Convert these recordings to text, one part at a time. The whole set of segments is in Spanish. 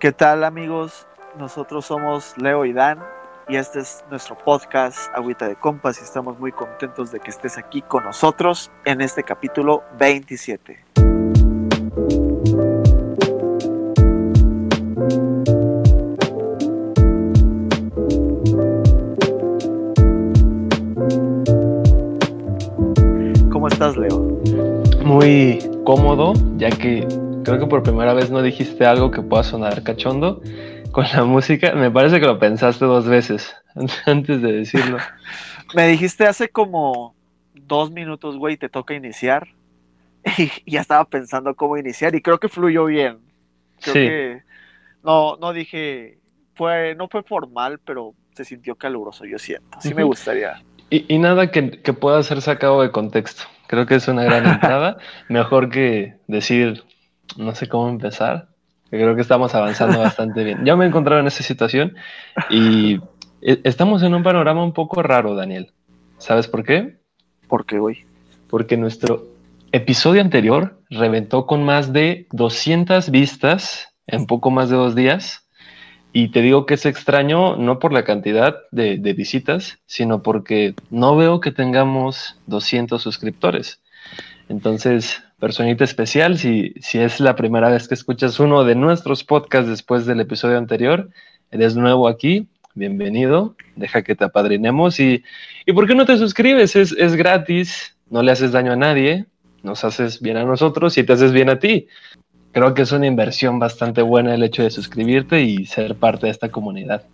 ¿Qué tal amigos? Nosotros somos Leo y Dan y este es nuestro podcast Agüita de Compas y estamos muy contentos de que estés aquí con nosotros en este capítulo 27. ¿Cómo estás, Leo? Muy cómodo, ya que creo que por primera vez no dijiste algo que pueda sonar cachondo con la música. Me parece que lo pensaste dos veces antes de decirlo. Me dijiste hace como dos minutos, güey, te toca iniciar. Y ya estaba pensando cómo iniciar y creo que fluyó bien. Creo Sí. que no, no dije, fue, no fue formal, pero se sintió caluroso, yo siento. Sí me gustaría. Y, y nada que, que pueda ser sacado de contexto. Creo que es una gran entrada. Mejor que decir, no sé cómo empezar. Creo que estamos avanzando bastante bien. Ya me he encontrado en esa situación y e- estamos en un panorama un poco raro, Daniel. ¿Sabes por qué? Porque, güey. porque nuestro episodio anterior reventó con más de 200 vistas en poco más de dos días. Y te digo que es extraño no por la cantidad de, de visitas, sino porque no veo que tengamos 200 suscriptores. Entonces, personita especial, si, si es la primera vez que escuchas uno de nuestros podcasts después del episodio anterior, eres nuevo aquí, bienvenido, deja que te apadrinemos y, ¿y por qué no te suscribes? Es, es gratis, no le haces daño a nadie, nos haces bien a nosotros y te haces bien a ti. Creo que es una inversión bastante buena el hecho de suscribirte y ser parte de esta comunidad.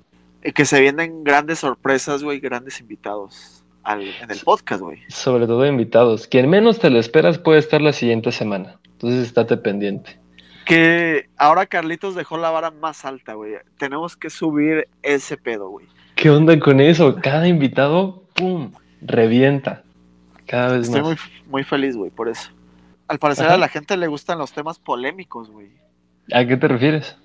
Y Que se vienen grandes sorpresas, güey, grandes invitados al, en el podcast, güey. Sobre todo invitados. Quien menos te lo esperas puede estar la siguiente semana. Entonces estate pendiente. Que ahora Carlitos dejó la vara más alta, güey. Tenemos que subir ese pedo, güey. ¿Qué onda con eso? Cada invitado, ¡pum! Revienta. Cada vez Estoy más. muy, muy feliz, güey, por eso. Al parecer Ajá. a la gente le gustan los temas polémicos, güey. ¿A qué te refieres?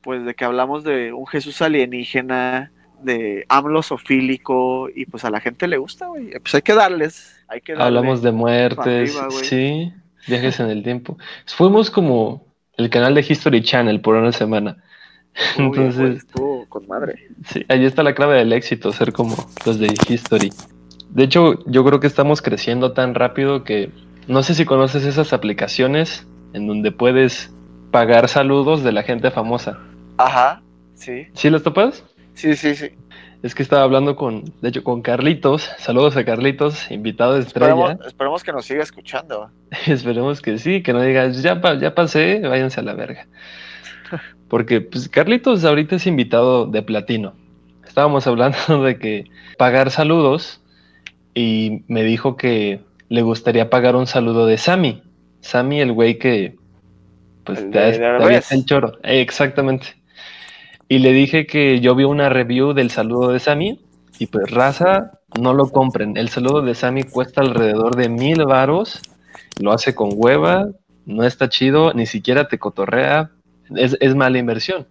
Pues de que hablamos de un Jesús alienígena, de AMLO sofílico, y pues a la gente le gusta, güey. Pues hay que darles, hay que darle. Hablamos de muertes, arriba, sí, viajes en el tiempo. Fuimos como el canal de History Channel por una semana. Uy, Entonces, estuvo con madre. sí, ahí está la clave del éxito, ser como los de History. De hecho, yo creo que estamos creciendo tan rápido que no sé si conoces esas aplicaciones en donde puedes pagar saludos de la gente famosa. Ajá, sí, ¿Sí las topas? Sí, sí, sí. Es que estaba hablando con, de hecho, con Carlitos. Saludos a Carlitos, invitado de estrella. Esperemos, esperemos que nos siga escuchando. Esperemos que sí, que no digas, ya, pa- ya pasé, váyanse a la verga. Porque pues, Carlitos ahorita es invitado de platino. Estábamos hablando de que pagar saludos y me dijo que le gustaría pagar un saludo de Sammy. Sammy, el güey que pues El te, de te el choro. Eh, exactamente. Y le dije que yo vi una review del saludo de Sammy y pues raza, no lo compren. El saludo de Sammy cuesta alrededor de mil varos. Lo hace con hueva, no está chido, ni siquiera te cotorrea. Es, es mala inversión.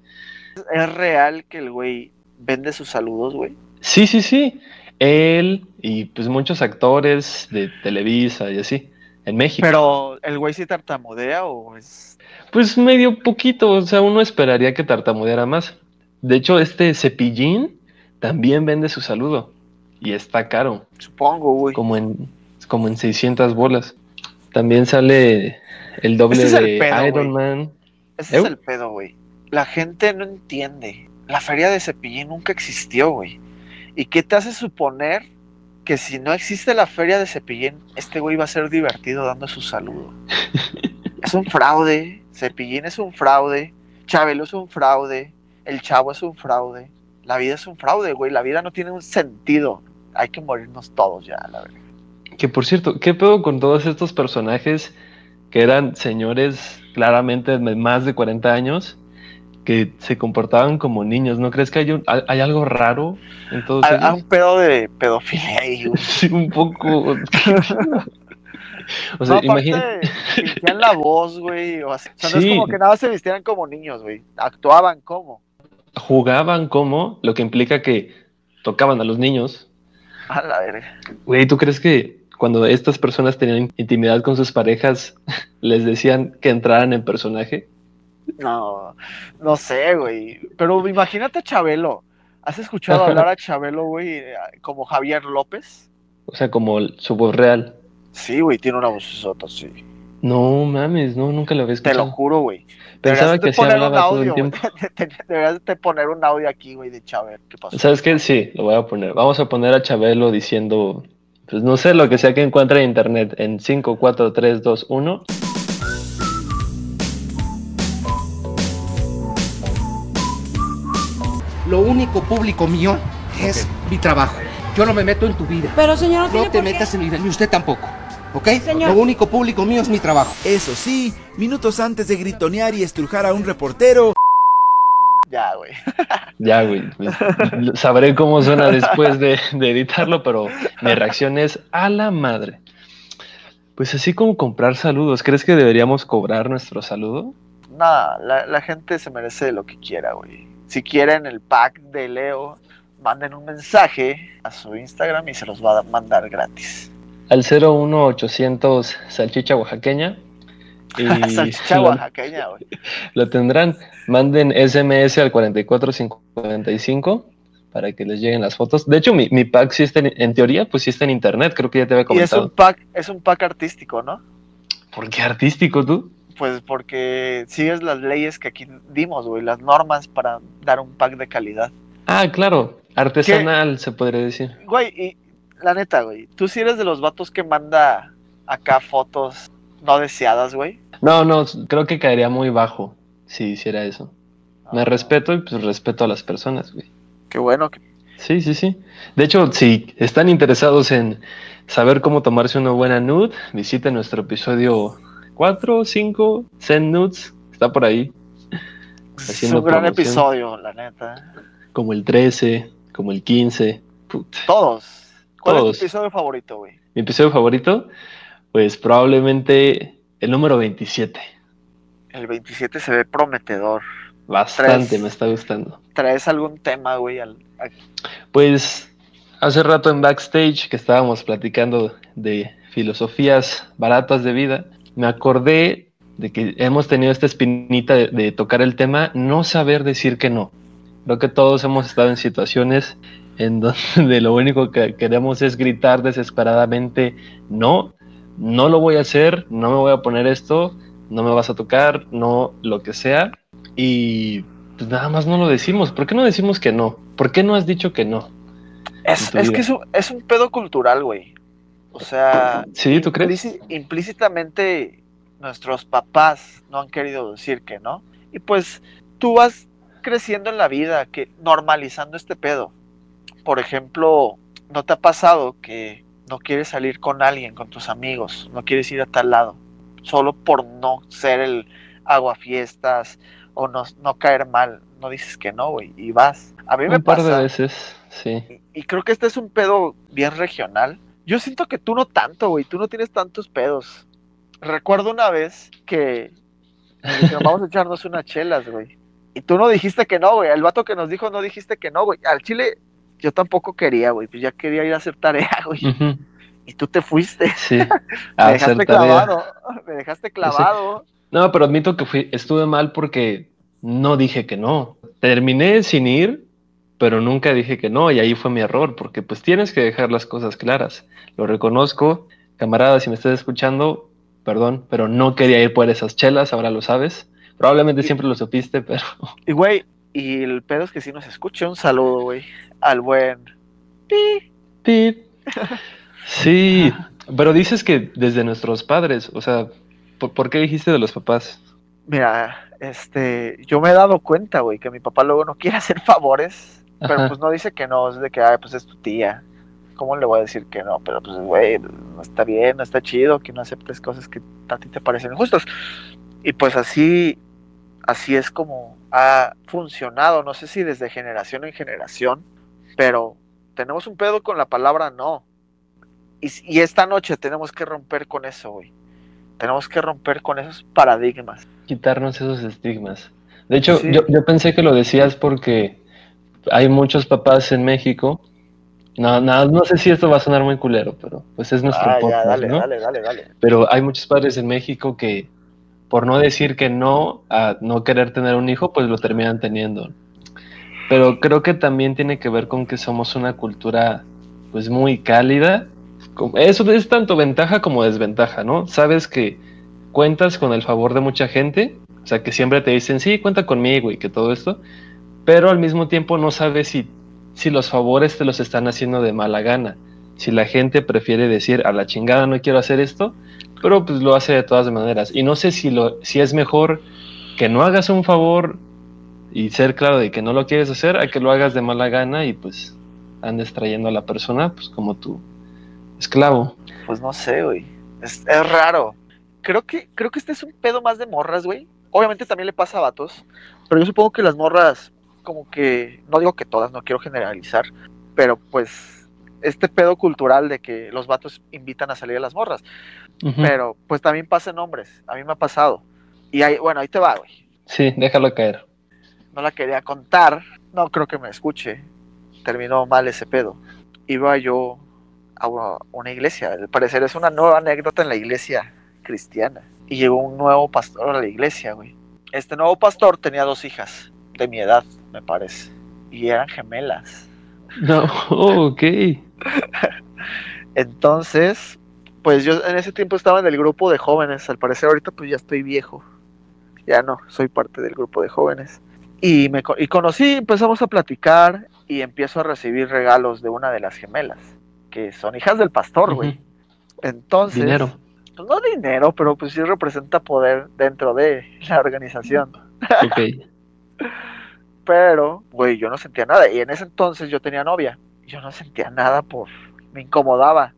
¿Es real que el güey vende sus saludos, güey? Sí, sí, sí. Él y pues muchos actores de Televisa y así, en México. Pero, ¿el güey sí tartamudea o es...? Pues medio poquito, o sea, uno esperaría que tartamudeara más. De hecho, este cepillín también vende su saludo y está caro, Supongo, güey. como en, como en 600 bolas. También sale el doble el de pedo, Iron. Man. Ese es el pedo, güey. La gente no entiende. La feria de Cepillín nunca existió, güey. ¿Y qué te hace suponer que si no existe la feria de Cepillín, este güey va a ser divertido dando su saludo? es un fraude. Cepillín es un fraude. Chabelo es un fraude. El chavo es un fraude. La vida es un fraude, güey. La vida no tiene un sentido. Hay que morirnos todos ya, la verdad. Que por cierto, ¿qué pedo con todos estos personajes que eran señores claramente de más de 40 años que se comportaban como niños? ¿No crees que hay, un- hay algo raro en todos hay ellos? un pedo de pedofilia ahí. Sí, un poco. o sea, no, fingían la voz, güey. O, sea, no Sí. es como que nada se vistieran como niños, güey. Actuaban como. Jugaban como, lo que implica que tocaban a los niños. A la verga. Güey, ¿tú crees que cuando estas personas tenían intimidad con sus parejas, les decían que entraran en personaje? No, no sé, güey. Pero imagínate a Chabelo. ¿Has escuchado hablar a Chabelo, güey, como Javier López? O sea, como su voz real. Sí, güey, tiene una voz sí. No mames, no, nunca lo había escuchado. Te lo juro, güey. Pensaba que sí hablaba todo el tiempo. Deberías de poner un audio aquí, güey, de Chabelo. ¿Qué pasó? ¿Sabes qué? Sí, lo voy a poner. Vamos a poner a Chabelo diciendo, pues no sé, lo que sea que encuentre en internet en 5, 4, 3, 2, 1. Lo único público mío es mi trabajo. Yo no me meto en tu vida. Pero señor, no, tiene no te por metas qué. en mi vida, ni usted tampoco. ¿Ok? Señor. Lo único público mío es mi trabajo. Eso sí, minutos antes de gritonear y estrujar a un reportero, Ya, güey. Ya, güey. Sabré cómo suena después de, de editarlo, pero mi reacción es a la madre. Pues así como comprar saludos, ¿crees que deberíamos cobrar nuestro saludo? Nada, la, la gente se merece lo que quiera, güey. Si quieren el pack de Leo, manden un mensaje a su Instagram y se los va a mandar gratis. Al 01800 salchicha oaxaqueña. Y Salchicha oaxaqueña, güey. Lo tendrán. Manden SMS al 4455 para que les lleguen las fotos. De hecho, mi, mi pack sí está en, en teoría, pues sí está en internet. Creo que ya te había Y es comentado. un pack, es un pack artístico, ¿no? ¿Por qué artístico tú? Pues porque sigues las leyes que aquí dimos, güey, las normas para dar un pack de calidad. Ah, claro. Artesanal, se podría decir. Güey, y la neta, güey, tú sí eres de los vatos que manda acá fotos no deseadas, güey. No, no, creo que caería muy bajo si hiciera eso. Me Ah, respeto y pues respeto a las personas, güey. Qué bueno. que- Sí, sí, sí. De hecho, si están interesados en saber cómo tomarse una buena nude, visiten nuestro episodio 4 o 5, Zen Nudes. Está por ahí. Es un gran episodio, la neta. Como el 13, como el 15. Put. Todos. ¿Cuál Todos. es tu episodio favorito, güey? Mi episodio favorito, pues probablemente el número 27. El 27 se ve prometedor. Bastante me está gustando. ¿Traes algún tema, güey? al- Pues hace rato en backstage que estábamos platicando de filosofías baratas de vida, me acordé de que hemos tenido esta espinita de, de tocar el tema no saber decir que no. Creo que todos hemos estado en situaciones en donde lo único que queremos es gritar desesperadamente no, no lo voy a hacer, no me voy a poner esto, no me vas a tocar, no lo que sea. Y pues nada más no lo decimos. ¿Por qué no decimos que no? ¿Por qué no has dicho que no? Es, es que es un, es un pedo cultural, güey. O sea, ¿Sí? ¿Tú crees? implíci- implícitamente nuestros papás no han querido decir que no. Y pues tú vas creciendo en la vida, que normalizando este pedo. Por ejemplo, ¿no te ha pasado que no quieres salir con alguien, con tus amigos, no quieres ir a tal lado, solo por no ser el aguafiestas o no, no caer mal? No dices que no, güey, y vas. A mí me Un par pasa. de veces, sí. Y, y creo que este es un pedo bien regional. Yo siento que tú no tanto, güey. Tú no tienes tantos pedos. Recuerdo una vez que dijeron, vamos a echarnos unas chelas, güey. Y tú no dijiste que no, güey. El vato que nos dijo no dijiste que no, güey. Al chile yo tampoco quería, güey. Pues ya quería ir a hacer tarea, güey. Y tú te fuiste. Sí. Me dejaste clavado. Me dejaste clavado. No, pero admito que fui, estuve mal porque no dije que no. Terminé sin ir, pero nunca dije que no. Y ahí fue mi error, porque pues tienes que dejar las cosas claras. Lo reconozco. Camarada, si me estás escuchando, perdón, pero no quería ir por esas chelas, ahora lo sabes. Probablemente siempre lo supiste, pero Y, güey, y el pedo es que sí nos escucha. Un saludo, güey. Al buen. Pi. Pip. Sí, pero dices que desde nuestros padres, o sea, ¿por, por qué dijiste de los papás? Mira, este, yo me he dado cuenta, güey, que mi papá luego no quiere hacer favores, pero pues no dice que no, es de que, ay, pues es tu tía. ¿Cómo le voy a decir que no? Pero pues, güey, no está bien, no está chido que no aceptes cosas que a ti te parecen injustas. Y pues así, así es como ha funcionado, no sé si desde generación en generación, pero tenemos un pedo con la palabra no. Y, y esta noche tenemos que romper con eso, güey. Tenemos que romper con esos paradigmas. quitarnos esos estigmas. De hecho, Sí. yo, yo pensé que lo decías porque hay muchos papás en México. No, no, no sé si esto va a sonar muy culero, pero pues es nuestro Ah, ya, podcast, dale, ¿no? dale, dale, dale. Pero hay muchos padres en México que por no decir que no a no querer tener un hijo, pues lo terminan teniendo. Pero creo que también tiene que ver con que somos una cultura pues muy cálida. Eso es tanto ventaja como desventaja, ¿no? Sabes que cuentas con el favor de mucha gente, o sea, que siempre te dicen, sí, cuenta conmigo y que todo esto, pero al mismo tiempo no sabes si, si los favores te los están haciendo de mala gana. Si la gente prefiere decir, a la chingada no quiero hacer esto, pero pues lo hace de todas maneras. Y no sé si, lo, si es mejor que no hagas un favor y ser claro de que no lo quieres hacer, a que lo hagas de mala gana y pues andes trayendo a la persona pues como tu esclavo. Pues no sé, güey. Es, es raro. Creo que, creo que este es un pedo más de morras, güey. Obviamente también le pasa a vatos, pero yo supongo que las morras, como que, no digo que todas, no quiero generalizar, pero pues este pedo cultural de que los vatos invitan a salir a las morras. Pero pues también pasa en hombres, a mí me ha pasado. Y ahí, bueno, ahí te va, güey. Sí, déjalo caer. No la quería contar, no creo que me escuche. Terminó mal ese pedo. Iba yo a una iglesia, al parecer es una nueva anécdota en la iglesia cristiana. Y llegó un nuevo pastor a la iglesia, güey. Este nuevo pastor tenía dos hijas, de mi edad, me parece. Y eran gemelas. No, ok. Entonces, pues yo en ese tiempo estaba en el grupo de jóvenes. Al parecer ahorita pues ya estoy viejo. Ya no, soy parte del grupo de jóvenes. Y me y conocí, empezamos a platicar y empiezo a recibir regalos de una de las gemelas, que son hijas del pastor, güey. Entonces, dinero. Pues no dinero, pero pues sí representa poder dentro de la organización. Ok. pero, güey, yo no sentía nada. Y en ese entonces yo tenía novia. Yo no sentía nada por... Me incomodaba.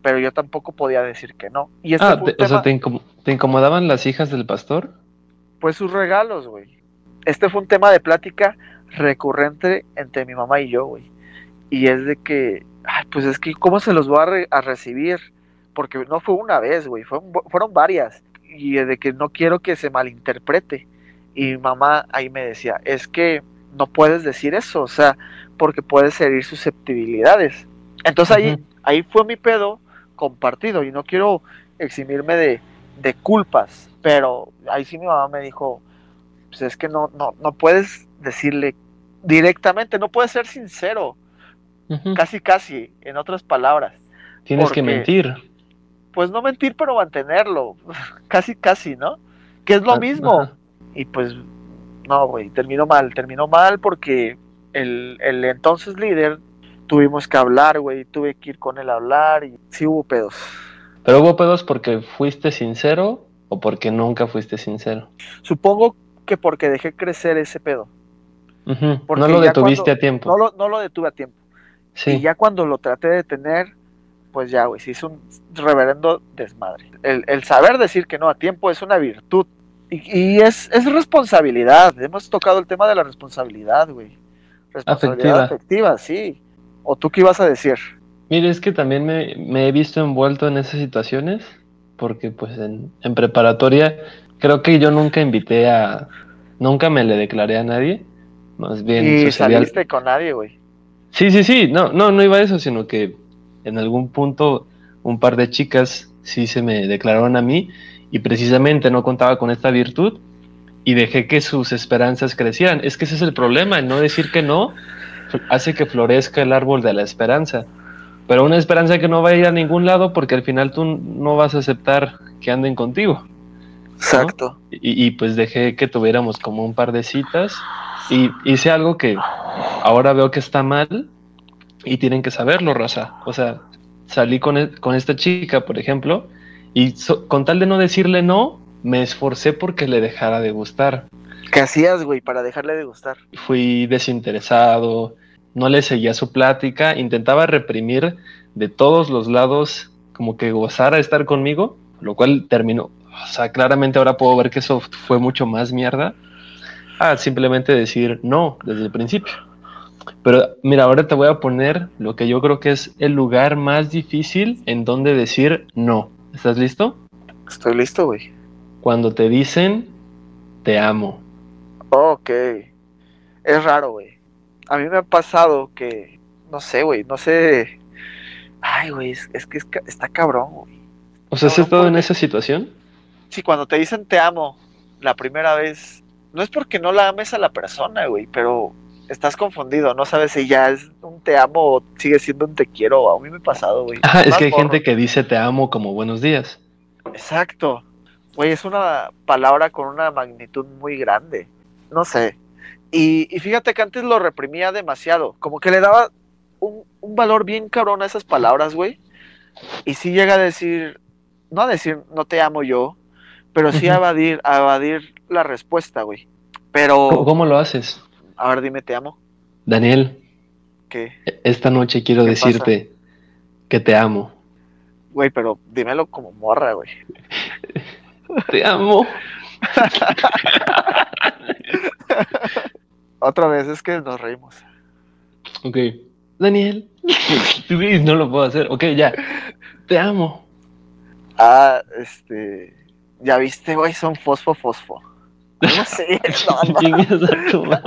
Pero yo tampoco podía decir que no. Y este ah, te, o sea, tema- ¿te, incom- ¿te incomodaban las hijas del pastor? Pues sus regalos, güey. Este fue un tema de plática recurrente entre mi mamá y yo, güey. Y es de que, ay, pues es que, ¿cómo se los voy a, re- a recibir? Porque no fue una vez, güey, fueron, fueron varias. Y de que no quiero que se malinterprete. Y mi mamá ahí me decía, es que no puedes decir eso, o sea, porque puedes herir susceptibilidades. Entonces ahí, ahí fue mi pedo compartido y no quiero eximirme de, de culpas, pero ahí sí mi mamá me dijo, pues es que no, no, no puedes decirle directamente, no puedes ser sincero, casi casi, en otras palabras. Tienes que mentir. Pues no mentir, pero mantenerlo, casi casi, ¿no? Que es lo Ah, mismo. Y pues, no, güey, terminó mal, terminó mal porque el, el entonces líder tuvimos que hablar, güey, tuve que ir con él a hablar y sí hubo pedos. Pero hubo pedos porque fuiste sincero o porque nunca fuiste sincero. Supongo que porque dejé crecer ese pedo. Porque No lo detuviste cuando- a tiempo. No lo, no lo detuve a tiempo. sí. Y ya cuando lo traté de detener, pues ya, güey, se hizo un reverendo desmadre. El, el saber decir que no a tiempo es una virtud. Y, y es, es responsabilidad. Hemos tocado el tema de la responsabilidad, güey. Responsabilidad afectiva. sí. ¿O tú qué ibas a decir? Mire, es que también me, me he visto envuelto en esas situaciones porque pues en, en preparatoria creo que yo nunca invité a... Nunca me le declaré a nadie. Más bien y sucedía- saliste con nadie, güey. Sí, sí, sí, no, no, no iba a eso, sino que en algún punto un par de chicas sí se me declararon a mí y precisamente no contaba con esta virtud y dejé que sus esperanzas crecieran. Es que ese es el problema, el no decir que no hace que florezca el árbol de la esperanza. Pero una esperanza que no va a ir a ningún lado porque al final tú no vas a aceptar que anden contigo. Exacto. Y, y, pues dejé que tuviéramos como un par de citas y hice algo que ahora veo que está mal y tienen que saberlo, raza. O sea, salí con, e- con esta chica, por ejemplo, y so- con tal de no decirle no, me esforcé porque le dejara de gustar. ¿Qué hacías, güey, para dejarle de gustar? Fui desinteresado, no le seguía su plática, intentaba reprimir de todos los lados como que gozara estar conmigo, lo cual terminó. O sea, claramente ahora puedo ver que eso fue mucho más mierda. a simplemente decir no desde el principio. Pero mira, ahora te voy a poner lo que yo creo que es el lugar más difícil en donde decir no. ¿Estás listo? Estoy listo, güey. Cuando te dicen te amo. Ok. Es raro, güey. A mí me ha pasado que, no sé, güey, no sé. Ay, güey, es, es que es está cabrón, güey. O sea, ¿has estado en esa situación? si cuando te dicen te amo la primera vez, no es porque no la ames a la persona, güey, pero estás confundido, no sabes si ya es un te amo o sigue siendo un te quiero. A mí me ha pasado, güey. Ajá, es que hay morro. gente que dice te amo como buenos días. Exacto. Güey, es una palabra con una magnitud muy grande. No sé. Y, y fíjate que antes lo reprimía demasiado. Como que le daba un, un valor bien cabrón a esas palabras, güey. Y sí llega a decir, no a decir no te amo yo, pero sí a evadir, a evadir la respuesta, güey. ¿Cómo, Pero, cómo lo haces? A ver, dime, te amo. Daniel, ¿Qué? esta noche quiero decirte que te amo. Güey, pero dímelo como morra, güey. Te amo. Otra vez, es que nos reímos. Ok. Daniel. No lo puedo hacer. Ok, ya. Te amo. Ah, este. Ya viste, güey, son fosfo, fosfo. No sé, no, no.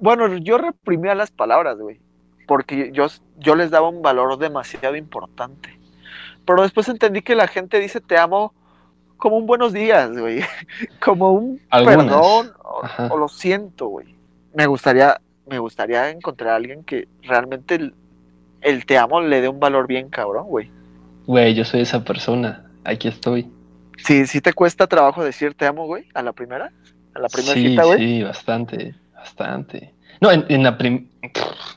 Bueno, yo reprimía las palabras, güey. Porque yo, yo les daba un valor demasiado importante. Pero después entendí que la gente dice te amo como un buenos días, güey. Como un Algunas. perdón o lo siento, güey. Me gustaría, me gustaría encontrar a alguien que realmente el, el te amo le dé un valor bien cabrón, güey. Güey, yo soy esa persona. Aquí estoy. Sí, sí te cuesta trabajo decir te amo, güey, a la primera, a la primera Sí, cita, güey. sí, bastante, bastante. No, en, en la prim...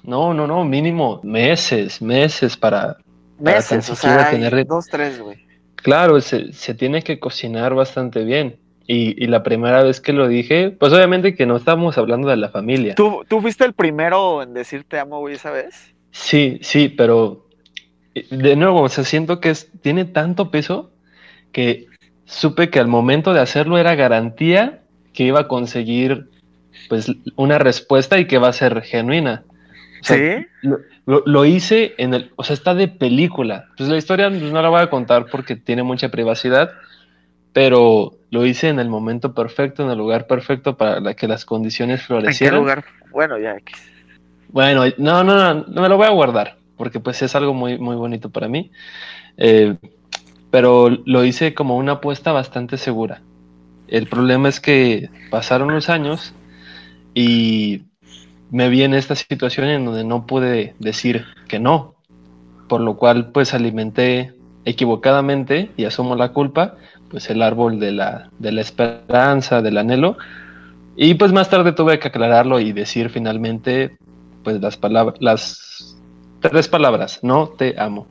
No, no, no, mínimo meses, meses para... para Meses, o sea, tener- dos, tres, güey. Claro, se, se tiene que cocinar bastante bien. Y, y la primera vez que lo dije, pues obviamente que no estábamos hablando de la familia. ¿Tú, ¿Tú fuiste el primero en decir te amo, güey, esa vez? Sí, sí, pero eh, de nuevo, o sea, siento que es- tiene tanto peso que supe que al momento de hacerlo era garantía que iba a conseguir pues una respuesta y que va a ser genuina. O sea, Sí. Lo, lo- hice en el, o sea, está de película. Pues la historia pues, no la voy a contar porque tiene mucha privacidad, pero lo hice en el momento perfecto, en el lugar perfecto para la que las condiciones ¿En qué florecieran. lugar? Bueno, ya. Bueno, no, no, no, no me lo voy a guardar, porque pues es algo muy, muy bonito para mí. Eh, pero lo hice como una apuesta bastante segura. El problema es que pasaron los años y me vi en esta situación en donde no pude decir que no, por lo cual pues alimenté equivocadamente y asumo la culpa, pues el árbol de la, de la esperanza, del anhelo, y pues más tarde tuve que aclararlo y decir finalmente pues las palabras, las tres palabras, no te amo.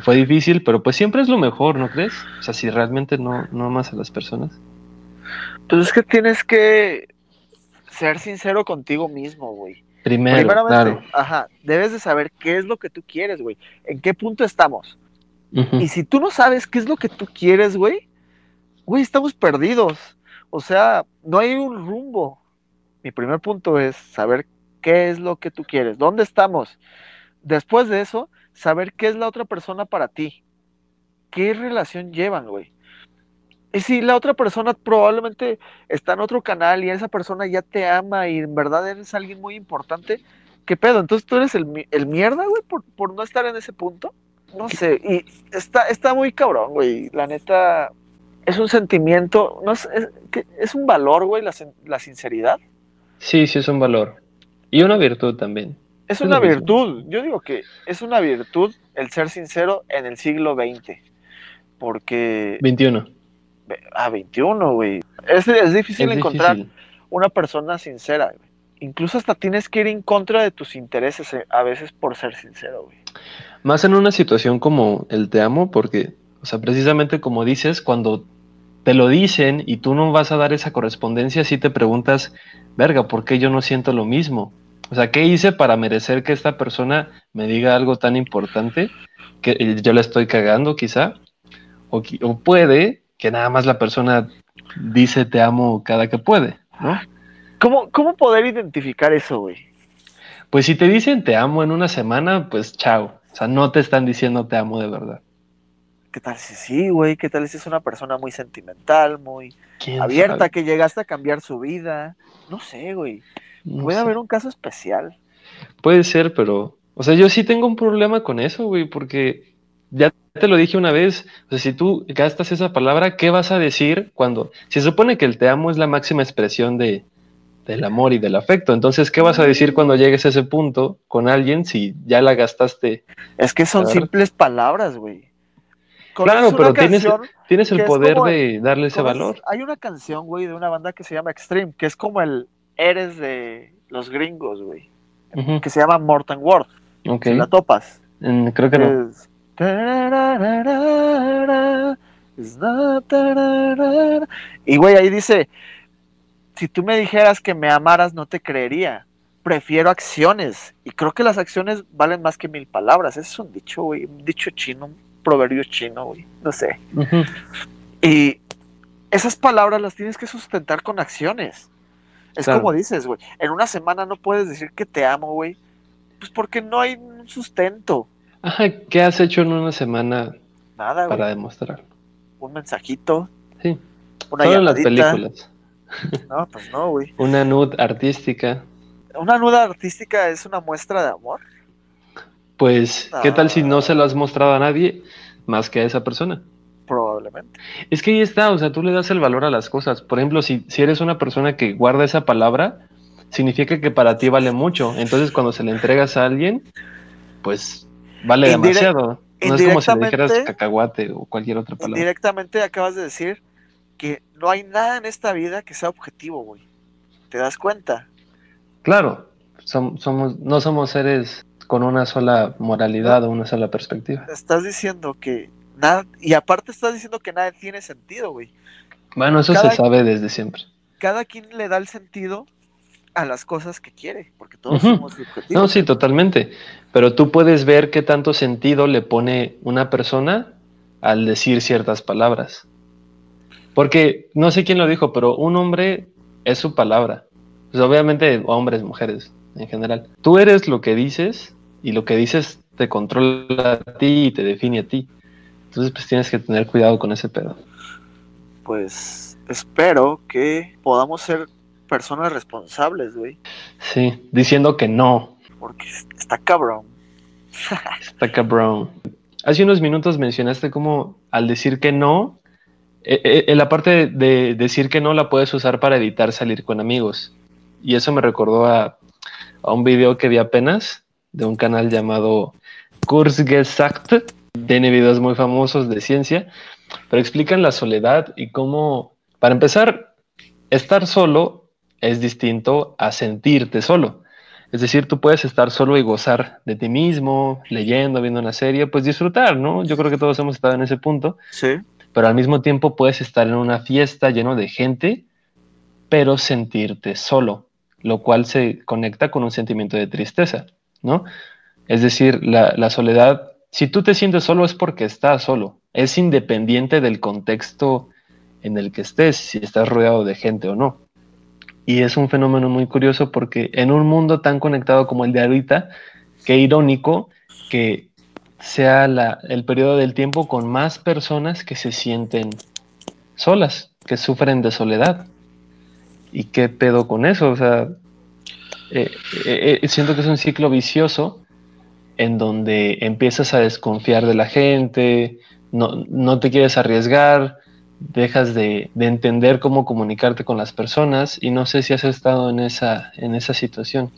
Fue difícil, pero pues siempre es lo mejor, ¿no crees? O sea, si realmente no, no amas a las personas. Pues es que tienes que ser sincero contigo mismo, güey. Primero, Primeramente, claro. ajá, debes de saber qué es lo que tú quieres, güey. ¿En qué punto estamos? Y si tú no sabes qué es lo que tú quieres, güey, güey, estamos perdidos. O sea, no hay un rumbo. Mi primer punto es saber qué es lo que tú quieres, dónde estamos. Después de eso, saber qué es la otra persona para ti. ¿Qué relación llevan, güey? Y si la otra persona probablemente está en otro canal y esa persona ya te ama y en verdad eres alguien muy importante, ¿qué pedo? Entonces tú eres el, el mierda, güey, por, por no estar en ese punto. No sé, y está, está muy cabrón, güey. La neta, es un sentimiento, no es, es, un valor, güey, la, la sinceridad. Sí, sí es un valor. Y una virtud también. Es una virtud. Yo digo que es una virtud el ser sincero en el siglo XX. Porque 21. a 21, güey. Es, es difícil Es encontrar difícil. una persona sincera, güey. Incluso hasta tienes que ir en contra de tus intereses eh, a veces por ser sincero, güey. Más en una situación como el te amo, porque, o sea, precisamente como dices, cuando te lo dicen y tú no vas a dar esa correspondencia, sí te preguntas, verga, ¿por qué yo no siento lo mismo? O sea, ¿qué hice para merecer que esta persona me diga algo tan importante que yo la estoy cagando quizá? O, o puede que nada más la persona dice te amo cada que puede, ¿no? ¿Cómo, cómo poder identificar eso, güey? Pues si te dicen te amo en una semana, pues chao. O sea, no te están diciendo te amo de verdad. ¿Qué tal si sí, güey? ¿Qué tal si es una persona muy sentimental, muy ¿Quién abierta, sabe? que llegaste a cambiar su vida? No sé, güey. No Puede sé. haber un caso especial. Puede ser, pero, o sea, yo sí tengo un problema con eso, güey, porque ya te lo dije una vez, o sea, si tú gastas esa palabra, ¿qué vas a decir cuando se supone que el te amo es la máxima expresión de, del amor y del afecto? Entonces, ¿qué vas a decir cuando llegues a ese punto con alguien si ya la gastaste? Es que son simples palabras, güey. Claro, pero tienes, tienes el poder como de darle ese valor. Hay una canción, güey, de una banda que se llama Extreme, que es como el Eres de los gringos, güey. Que se llama Morton World. ok. Si la topas. Mm, creo que no. Es- tararara. Y güey, ahí dice, si tú me dijeras que me amaras, no te creería. Prefiero acciones. Y creo que las acciones valen más que mil palabras. Ese es un dicho, güey. Un dicho chino, un proverbio chino, güey. No sé. Y esas palabras las tienes que sustentar con acciones. Es Claro. como dices, güey. En una semana no puedes decir que te amo, güey. Pues porque no hay un sustento. Ajá, ¿qué has hecho en una semana Nada, güey. para demostrarlo? Un mensajito, Sí, una solo en las películas. No, pues no, güey. Una nude artística. Una nuda artística es una muestra de amor. Pues, ¿qué tal si no Ah. se lo has mostrado a nadie más que a esa persona? Probablemente. Es que ahí está, o sea, tú le das el valor a las cosas. Por ejemplo, si, si eres una persona que guarda esa palabra, significa que para ti vale mucho. Entonces, cuando se le entregas a alguien, pues vale Indire- demasiado. No es como si le dijeras cacahuate o cualquier otra palabra. Indirectamente acabas de decir que no hay nada en esta vida que sea objetivo, güey. ¿Te das cuenta? Claro, som- somos, no somos seres con una sola moralidad o una sola perspectiva. Estás diciendo que nada, y aparte estás diciendo que nada tiene sentido, güey. Bueno, eso Cada- se sabe desde siempre. Cada quien le da el sentido a las cosas que quiere, porque todos somos subjetivos. No, sí, totalmente. Pero tú puedes ver qué tanto sentido le pone una persona al decir ciertas palabras. Porque no sé quién lo dijo, pero un hombre es su palabra. Pues obviamente hombres, mujeres en general. Tú eres lo que dices y lo que dices te controla a ti y te define a ti. Entonces pues tienes que tener cuidado con ese pedo. Pues espero que podamos ser personas responsables, güey, Sí, diciendo que no, porque está cabrón. Está cabrón. Hace unos minutos mencionaste cómo al decir que no, eh, eh, en la parte de, de decir que no la puedes usar para evitar salir con amigos. Y eso me recordó a, a un video que vi apenas de un canal llamado Kurzgesagt. Tiene videos muy famosos de ciencia, pero explican la soledad y cómo, para empezar, estar solo es distinto a sentirte solo. Es decir, tú puedes estar solo y gozar de ti mismo, leyendo, viendo una serie, pues disfrutar, ¿no? Yo creo que todos hemos estado en ese punto, Sí. pero al mismo tiempo puedes estar en una fiesta lleno de gente, pero sentirte solo, lo cual se conecta con un sentimiento de tristeza, ¿no? Es decir, la, la soledad, si tú te sientes solo es porque estás solo, es independiente del contexto en el que estés, si estás rodeado de gente o no. Y es un fenómeno muy curioso porque en un mundo tan conectado como el de ahorita, qué irónico que sea el periodo del tiempo con más personas que se sienten solas, que sufren de soledad. ¿Y qué pedo con eso? O sea, eh, eh, eh, siento que es un ciclo vicioso en donde empiezas a desconfiar de la gente, no, no te quieres arriesgar, dejas de, de entender cómo comunicarte con las personas y no sé si has estado en esa, en esa situación.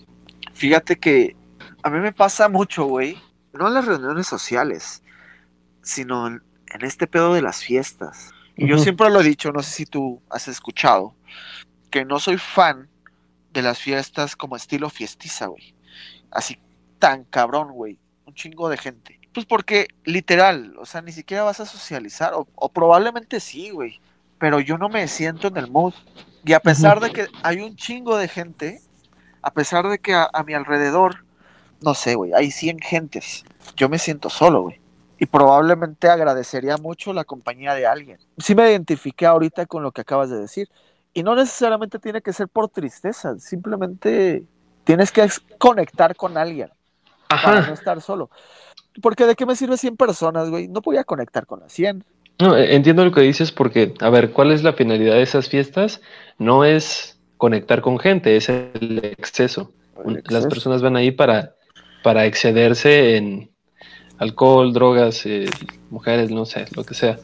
Fíjate que a mí me pasa mucho, güey. No en las reuniones sociales, sino en, en este pedo de las fiestas. Y yo siempre lo he dicho, no sé si tú has escuchado, que no soy fan de las fiestas como estilo fiestiza, güey. Así tan cabrón, güey. Un chingo de gente. Pues porque, literal, o sea, ni siquiera vas a socializar, o, o probablemente sí, güey. Pero yo no me siento en el mood. Y a pesar de que hay un chingo de gente, a pesar de que a, a mi alrededor, no sé, güey, hay 100 gentes, yo me siento solo, güey. Y probablemente agradecería mucho la compañía de alguien. Sí me identifiqué ahorita con lo que acabas de decir. Y no necesariamente tiene que ser por tristeza, simplemente tienes que conectar con alguien para no Ajá. estar solo. Porque de qué me sirve 100 personas, güey? No voy a conectar con las 100. No, eh, entiendo lo que dices porque, a ver, ¿cuál es la finalidad de esas fiestas? No es conectar con gente, es el exceso. Las personas van ahí para, para excederse en, alcohol, drogas, eh, mujeres, no sé, lo que sea.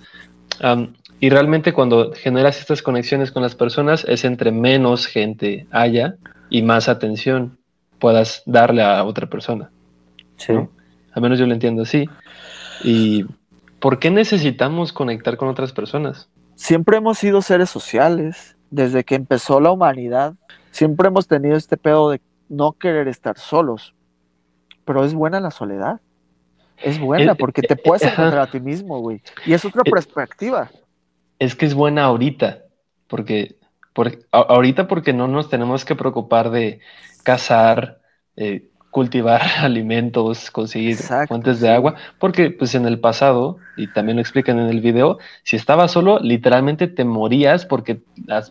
y realmente cuando generas estas conexiones con las personas es entre menos gente haya y más atención puedas darle a otra persona. Sí. Al menos yo lo entiendo así. ¿Y por qué necesitamos conectar con otras personas? Siempre hemos sido seres sociales. Desde que empezó la humanidad, siempre hemos tenido este pedo de no querer estar solos. Pero es buena la soledad. Es buena porque te puedes encontrar a ti mismo, güey. Y es otra perspectiva. Es que es buena ahorita, porque, ahorita porque no nos tenemos que preocupar de cazar, eh, cultivar alimentos, conseguir fuentes de agua, porque pues en el pasado, y también lo explican en el video, si estabas solo, literalmente te morías porque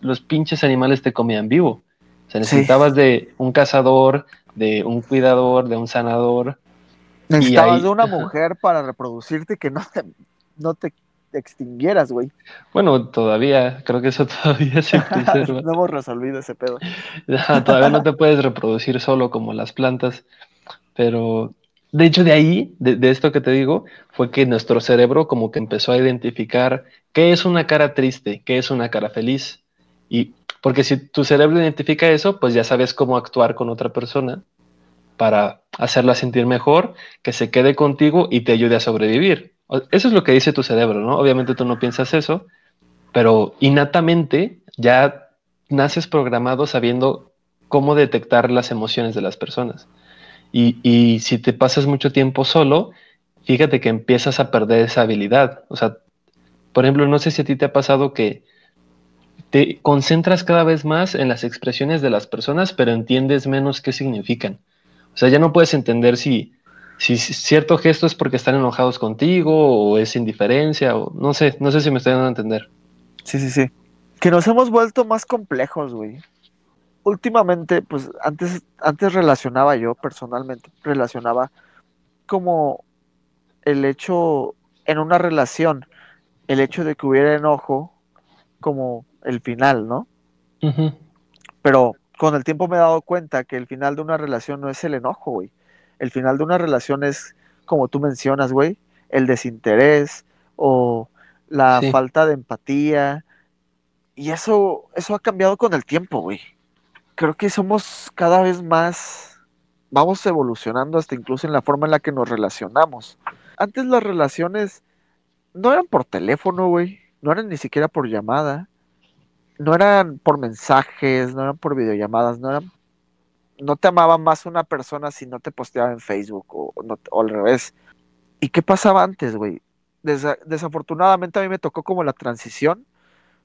los pinches animales te comían vivo. O sea, necesitabas de un cazador, de un cuidador, de un sanador, Necesitabas de una mujer para reproducirte que no te, no te extinguieras, güey. Bueno, todavía, creo que eso todavía se preserva. no hemos resolvido ese pedo. todavía no te puedes reproducir solo como las plantas, pero de hecho de ahí, de, de, esto que te digo, fue que nuestro cerebro como que empezó a identificar qué es una cara triste, qué es una cara feliz. Y porque si tu cerebro identifica eso, pues ya sabes cómo actuar con otra persona para hacerla sentir mejor, que se quede contigo y te ayude a sobrevivir. Eso es lo que dice tu cerebro, ¿no? Obviamente tú no piensas eso, pero innatamente ya naces programado sabiendo cómo detectar las emociones de las personas. Y, si te pasas mucho tiempo solo, fíjate que empiezas a perder esa habilidad. O sea, por ejemplo, no sé si a ti te ha pasado que te concentras cada vez más en las expresiones de las personas, pero entiendes menos qué significan. O sea, ya no puedes entender si, si cierto gesto es porque están enojados contigo o es indiferencia o no sé, no sé si me estoy dando a entender. Sí, sí, sí. Que nos hemos vuelto más complejos, güey. Últimamente, pues antes, antes relacionaba yo personalmente, relacionaba como el hecho en una relación, el hecho de que hubiera enojo como el final, ¿no? Pero con el tiempo me he dado cuenta que el final de una relación no es el enojo, güey. El final de una relación es, como tú mencionas, güey, el desinterés o la falta de empatía. Y eso, eso ha cambiado con el tiempo, güey. Creo que somos cada vez más, vamos evolucionando hasta incluso en la forma en la que nos relacionamos. Antes las relaciones no eran por teléfono, güey. No eran ni siquiera por llamada no eran por mensajes, no eran por videollamadas, no eran, no te amaba más una persona si no te posteaba en Facebook o, al revés. ¿Y qué pasaba antes, güey? desafortunadamente a mí me tocó como la transición,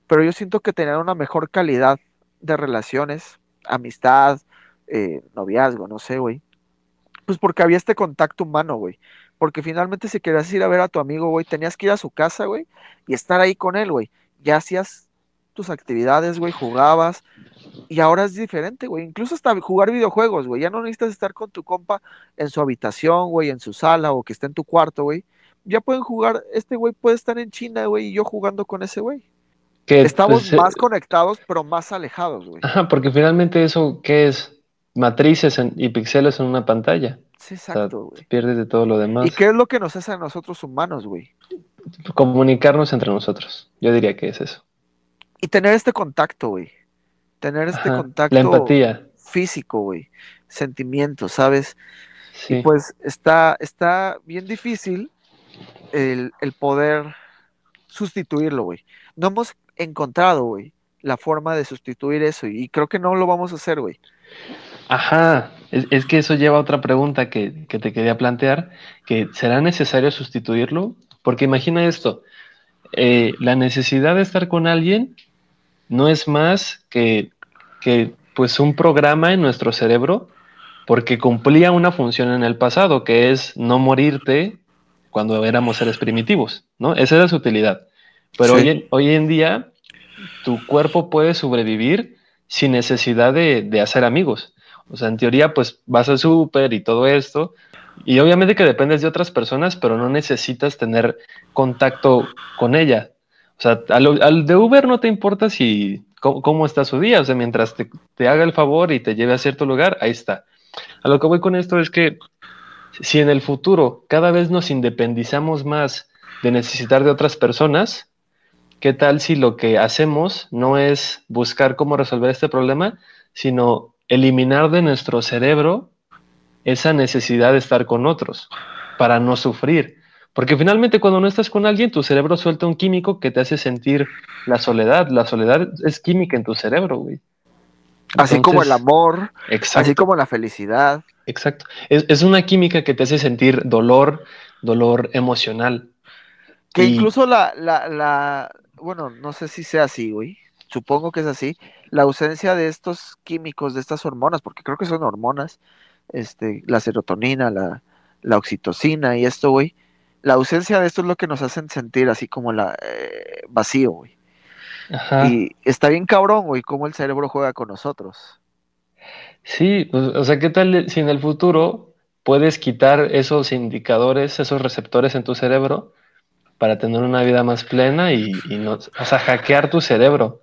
pero yo siento que tenían una mejor calidad de relaciones, amistad, eh, noviazgo, no sé, güey. Pues porque había este contacto humano, güey. Porque finalmente si querías ir a ver a tu amigo, güey, tenías que ir a su casa, güey, y estar ahí con él, güey. Ya hacías tus actividades, güey, jugabas. Y ahora es diferente, güey. Incluso hasta jugar videojuegos, güey. Ya no necesitas estar con tu compa en su habitación, güey, en su sala o que esté en tu cuarto, güey. Ya pueden jugar, este güey puede estar en China, güey, y yo jugando con ese güey. Que, Estamos pues, más conectados, pero más alejados, güey. Ajá, porque finalmente eso, ¿qué es? Matrices y píxeles en una pantalla. Sí, exacto, güey. pierdes de todo lo demás. ¿Y qué es lo que nos hace a nosotros humanos, güey? Comunicarnos entre nosotros. Yo diría que es eso y tener este contacto, güey. Tener este contacto la empatía. físico, güey. Sentimiento, ¿sabes? Y pues está, está bien difícil el, poder sustituirlo, güey. No hemos encontrado, güey, la forma de sustituir eso y creo que no lo vamos a hacer, güey. Ajá, es, que eso lleva a otra pregunta que, que, te quería plantear, que ¿será necesario sustituirlo? Porque imagina esto, eh, la necesidad de estar con alguien no es más que, que pues un programa en nuestro cerebro porque cumplía una función en el pasado, que es no morirte cuando éramos seres primitivos, ¿no? Esa era su utilidad. Pero hoy, hoy, en día tu cuerpo puede sobrevivir sin necesidad de, de hacer amigos. O sea, en teoría, pues vas al súper y todo esto, y obviamente que dependes de otras personas, pero no necesitas tener contacto con ella. O sea, al, de Uber no te importa si cómo, está su día. O sea, mientras te, haga el favor y te lleve a cierto lugar, ahí está. A lo que voy con esto es que si en el futuro cada vez nos independizamos más de necesitar de otras personas, ¿qué tal si lo que hacemos no es buscar cómo resolver este problema, sino eliminar de nuestro cerebro esa necesidad de estar con otros para no sufrir? Porque finalmente cuando no estás con alguien, tu cerebro suelta un químico que te hace sentir la soledad. La soledad es química en tu cerebro, güey. así como el amor, Exacto. así como la felicidad. Exacto. Es, es una química que te hace sentir dolor, dolor emocional. Que Y- incluso la, la, la, bueno, no sé si sea así, güey. Supongo que es así. La ausencia de estos químicos, de estas hormonas, porque creo que son hormonas, este, la serotonina, la, la oxitocina y esto, güey. La ausencia de esto es lo que nos hacen sentir así como la eh, vacío, güey. Ajá. Y está bien cabrón, güey, cómo el cerebro juega con nosotros. Sí, pues, o sea, ¿qué tal si en el futuro puedes quitar esos indicadores, esos receptores en tu cerebro para tener una vida más plena y, y no, o sea, hackear tu cerebro?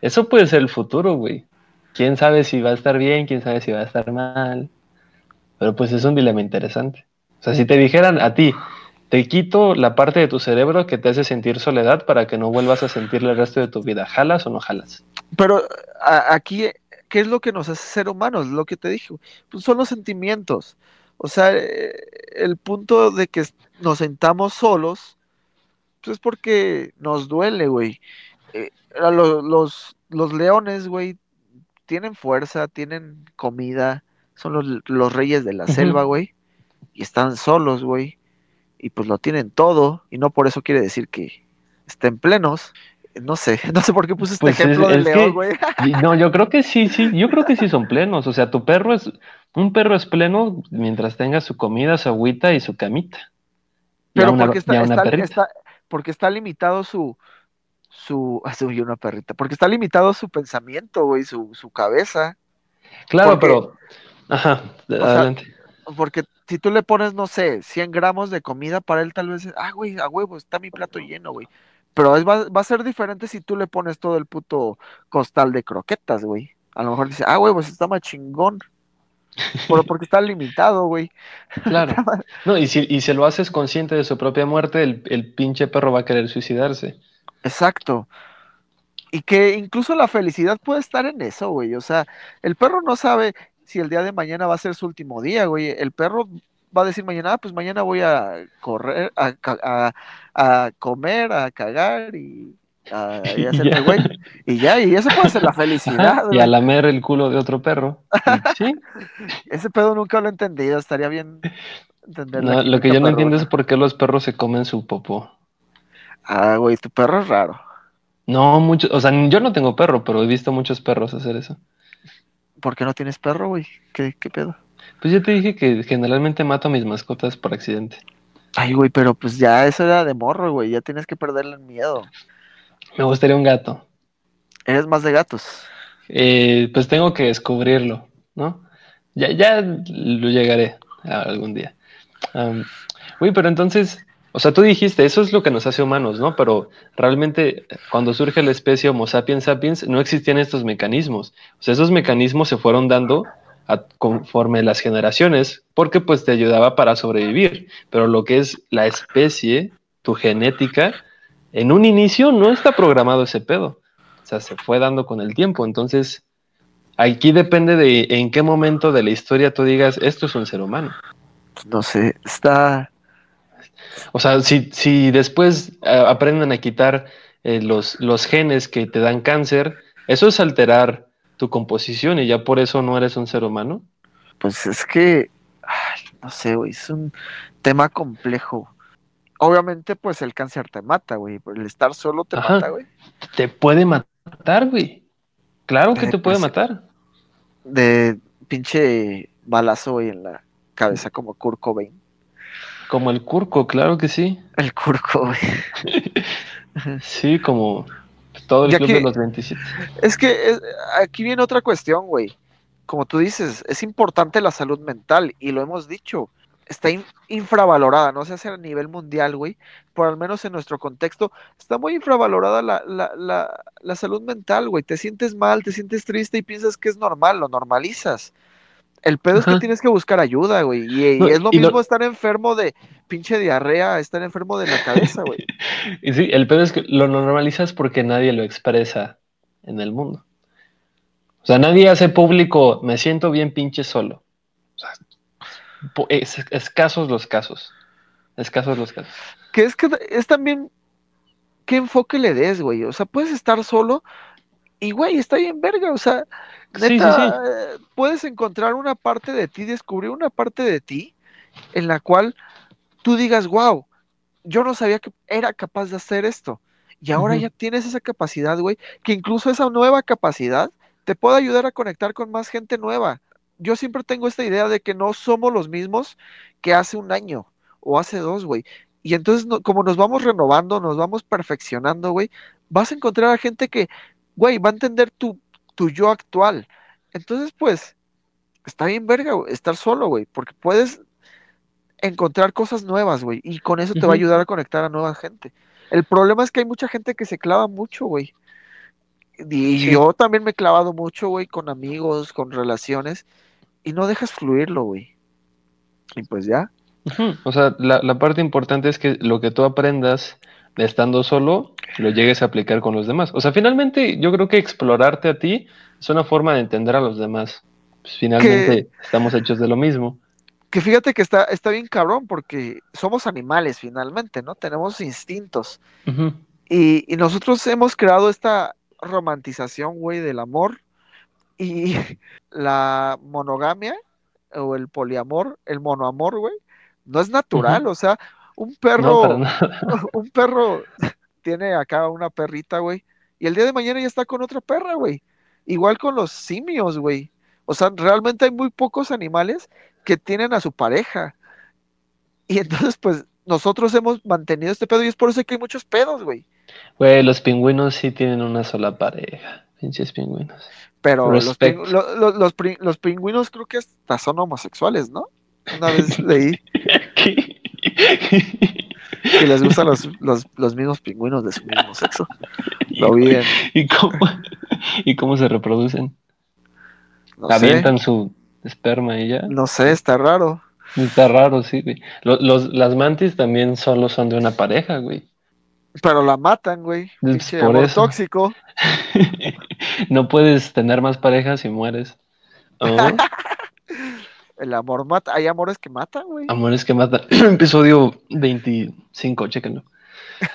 Eso puede ser el futuro, güey. Quién sabe si va a estar bien, quién sabe si va a estar mal. Pero pues es un dilema interesante. O sea, si te dijeran a ti, te quito la parte de tu cerebro que te hace sentir soledad para que no vuelvas a sentirle el resto de tu vida, ¿jalas o no jalas? Pero a- aquí, ¿qué es lo que nos hace ser humanos? Lo que te dije, pues son los sentimientos. O sea, eh, el punto de que nos sentamos solos, pues es porque nos duele, güey. Eh, los, los leones, güey, tienen fuerza, tienen comida, son los, los reyes de la selva, güey, y están solos, güey, y pues lo tienen todo, y no por eso quiere decir que estén plenos. No sé, no sé por qué puse este Pues es- ejemplo del es que- león, güey. Y No, yo creo que sí, sí, yo creo que sí son plenos. O sea, tu perro es, un perro es pleno mientras tenga su comida, su agüita y su camita. Y Pero una- porque y está, está- está- porque está limitado su, su, ah, se oyó una perrita, porque está limitado su pensamiento, güey, su, su cabeza. Claro, porque- pero, ajá, sea, adelante. Porque si tú le pones, no sé, 100 gramos de comida para él, tal vez, ah, güey, a huevo, está mi plato lleno, güey. Pero es- va, va a ser diferente si tú le pones todo el puto costal de croquetas, güey. A lo mejor dice, ah, güey, pues está más chingón. Pero porque está limitado, güey. Claro. No, y si, y si lo haces consciente de su propia muerte, el, el pinche perro va a querer suicidarse. Exacto. Y que incluso la felicidad puede estar en eso, güey. O sea, el perro no sabe si el día de mañana va a ser su último día, güey. El perro va a decir mañana, ah, pues mañana voy a correr, a, ca- a- a comer, a cagar y a, y hacerme güey. Y ya, y eso puede ser la felicidad, Ajá, y a lamer el culo de otro perro. Sí, Ese pedo nunca lo he entendido. Estaría bien entender no, lo que yo no entiendo es por qué los perros se comen su popó. Ah, güey, tu perro es raro. No, mucho, o sea, yo no tengo perro, pero he visto muchos perros hacer eso. ¿Por qué no tienes perro, güey? ¿Qué, qué pedo? Pues yo te dije que generalmente mato a mis mascotas por accidente. Ay, güey, pero pues ya eso era de morro, güey. Ya tienes que perderle el miedo. Me gustaría un gato. Eres más de gatos. Eh, pues tengo que descubrirlo, ¿no? Ya, ya lo llegaré algún día. Güey, pero entonces, o sea, tú dijiste, eso es lo que nos hace humanos, ¿no? Pero realmente cuando surge la especie Homo sapiens sapiens, no existían estos mecanismos. O sea, esos mecanismos se fueron dando conforme las generaciones, porque pues te ayudaba para sobrevivir. Pero lo que es la especie, tu genética, en un inicio no está programado ese pedo. O sea, se fue dando con el tiempo. Entonces, aquí depende de en qué momento de la historia tú digas, esto es un ser humano. No sé, está. O sea, si, si después eh, aprenden a quitar eh, los, los genes que te dan cáncer, eso es alterar tu composición y ya por eso no eres un ser humano. Pues es que. ay, no sé, güey. Es un tema complejo. Obviamente, pues el cáncer te mata, güey. El estar solo te Ajá. mata, güey. Te puede matar, güey. Claro que Eh, te puede pues, matar. De pinche balazo, güey, en la cabeza como Kurt Cobain. Como el curco, claro que sí. El Curco, güey. Sí, como todo el Ya club que- de los 27. Es que es- aquí viene otra cuestión, güey. Como tú dices, es importante la salud mental y lo hemos dicho. Está in- infravalorada, no sé si a nivel mundial, güey, por al menos en nuestro contexto, está muy infravalorada la, la, la, la salud mental, güey. Te sientes mal, te sientes triste y piensas que es normal, lo normalizas. El pedo es que tienes que buscar ayuda, güey. Y, y No, es lo y mismo estar enfermo de pinche diarrea, estar enfermo de la cabeza, güey. Y sí, el pedo es que lo normalizas porque nadie lo expresa en el mundo. O sea, nadie hace público, me siento bien pinche solo. O sea, es- escasos los casos. Escasos los casos. que es que es también qué enfoque le des, güey. O sea, puedes estar solo y, güey, está bien verga. O sea, Sí, sí, neta, sí. puedes encontrar una parte de ti, descubrir una parte de ti en la cual tú digas, wow, yo no sabía que era capaz de hacer esto. Y ahora ya tienes esa capacidad, güey, que incluso esa nueva capacidad te puede ayudar a conectar con más gente nueva. Yo siempre tengo esta idea de que no somos los mismos que hace un año o hace dos, güey. Y entonces, no- como nos vamos renovando, nos vamos perfeccionando, güey, vas a encontrar a gente que, güey, va a entender tu, tu yo actual. Entonces, pues, está bien verga, güey, estar solo, güey, porque puedes encontrar cosas nuevas, güey, y con eso te va a ayudar a conectar a nueva gente. El problema es que hay mucha gente que se clava mucho, güey. Y Sí. yo también me he clavado mucho, güey, con amigos, con relaciones, y no dejas fluirlo, güey. Y pues ya. O sea, la, la parte importante es que lo que tú aprendas estando solo, lo llegues a aplicar con los demás. O sea, finalmente yo creo que explorarte a ti es una forma de entender a los demás. Pues, finalmente estamos hechos de lo mismo. Que fíjate que está, está bien cabrón, porque somos animales finalmente, ¿no? Tenemos instintos. Y, y nosotros hemos creado esta romantización, güey, del amor y la monogamia o el poliamor, el monoamor, güey, no es natural. O sea, un perro, un perro tiene acá una perrita, güey, y el día de mañana ya está con otra perra, güey. Igual con los simios, güey. O sea, realmente hay muy pocos animales que tienen a su pareja. Y entonces, pues, nosotros hemos mantenido este pedo y es por eso que hay muchos pedos, güey. Güey, los pingüinos sí tienen una sola pareja. Pinches pingüinos. Pero los, los pri- los pingüinos creo que hasta son homosexuales, ¿no? Una vez leí. que les gustan los, los, los mismos pingüinos de su mismo sexo. Lo vi ¿Y cómo, ¿Y cómo se reproducen? no sé, Avientan su esperma y ya. no sé, está raro. Está raro, sí, güey. Lo- Los, las mantis también solo son de una pareja, güey. Pero la matan, güey. Pinche por amor eso. tóxico. no puedes tener más parejas si mueres. Oh, El amor mata. Hay amores que matan, güey. amores que matan. Episodio 25, chéquenlo.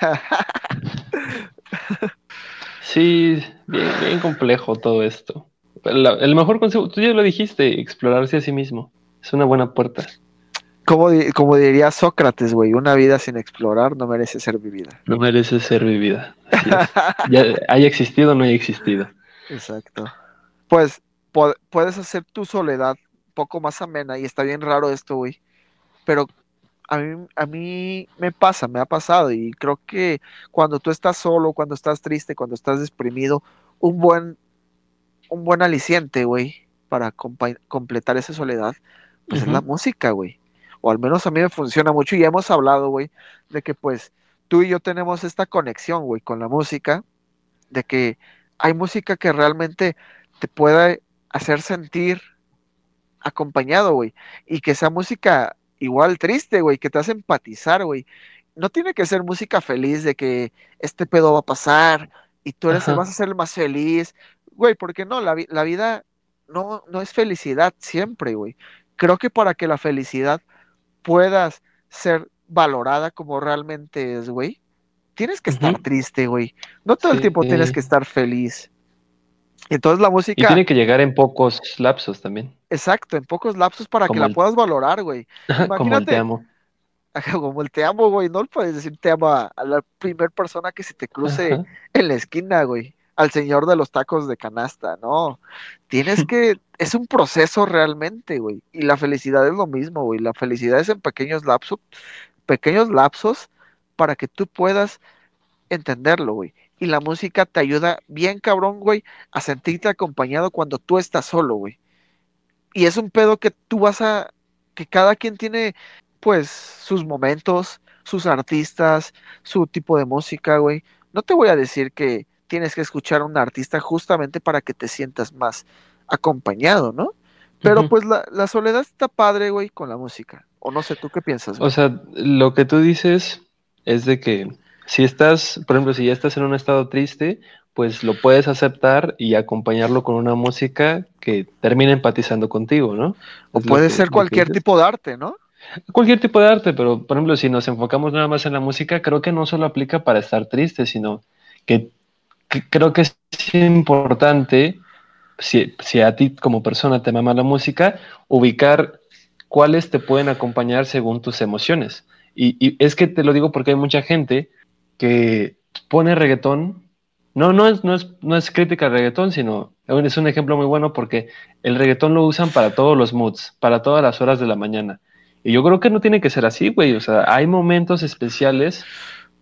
Sí, bien, bien complejo todo esto. La- el mejor consejo, tú ya lo dijiste, explorarse a sí mismo. Es una buena puerta. Como, di- como diría Sócrates, güey, una vida sin explorar no merece ser vivida. No merece ser vivida. Ya haya existido o no haya existido. Exacto. Pues puedes hacer tu soledad poco más amena y está bien raro esto, güey. Pero a mí, a mí me pasa, me ha pasado y creo que cuando tú estás solo, cuando estás triste, cuando estás deprimido, un buen, un buen aliciente, güey, para completar esa soledad, pues es la música, güey. O al menos a mí me funciona mucho y hemos hablado, güey, de que pues tú y yo tenemos esta conexión, güey, con la música, de que hay música que realmente te pueda hacer sentir acompañado, güey, y que sea música igual triste, güey, que te hace empatizar, güey. No tiene que ser música feliz de que este pedo va a pasar y tú eres, Ajá. vas a ser el más feliz, güey, porque no, la, vi- la vida no, no es felicidad siempre, güey. Creo que para que la felicidad puedas ser valorada como realmente es, güey, tienes que estar triste, güey. No todo el tiempo tienes que estar feliz. Entonces la Y música, tiene que llegar en pocos lapsos también. exacto, en pocos lapsos para que la puedas valorar, güey. Como el Imagínate. te amo. Como el te amo, güey, no le puedes decir te amo a, a la primera persona que se te cruce Ajá. en la esquina, güey. Al señor de los tacos de canasta, no. Tienes que, es un proceso realmente, güey. Y la felicidad es lo mismo, güey. La felicidad es en pequeños lapsos, pequeños lapsos para que tú puedas entenderlo, güey. Y la música te ayuda bien cabrón, güey, a sentirte acompañado cuando tú estás solo, güey. Y es un pedo que tú vas a, que cada quien tiene, pues, sus momentos, sus artistas, su tipo de música, güey. No te voy a decir que tienes que escuchar a un artista justamente para que te sientas más acompañado, ¿no? Pero pues la, la soledad está padre, güey, con la música. O no sé, ¿tú qué piensas, O güey? sea, lo que tú dices es de que si estás, por ejemplo, si ya estás en un estado triste, pues lo puedes aceptar y acompañarlo con una música que termine empatizando contigo, ¿no? o Es puede que- ser cualquier tipo de arte, ¿no? Cualquier tipo de arte, pero por ejemplo, si nos enfocamos nada más en la música, creo que no solo aplica para estar triste, sino que, que creo que es importante, si, si a ti como persona te mama la música, ubicar cuáles te pueden acompañar según tus emociones. Y, y es que te lo digo porque hay mucha gente que pone reggaetón. No, no es, no es, no es crítica al reggaetón, sino es un ejemplo muy bueno porque el reggaetón lo usan para todos los moods, para todas las horas de la mañana. Y yo creo que no tiene que ser así, güey. O sea, hay momentos especiales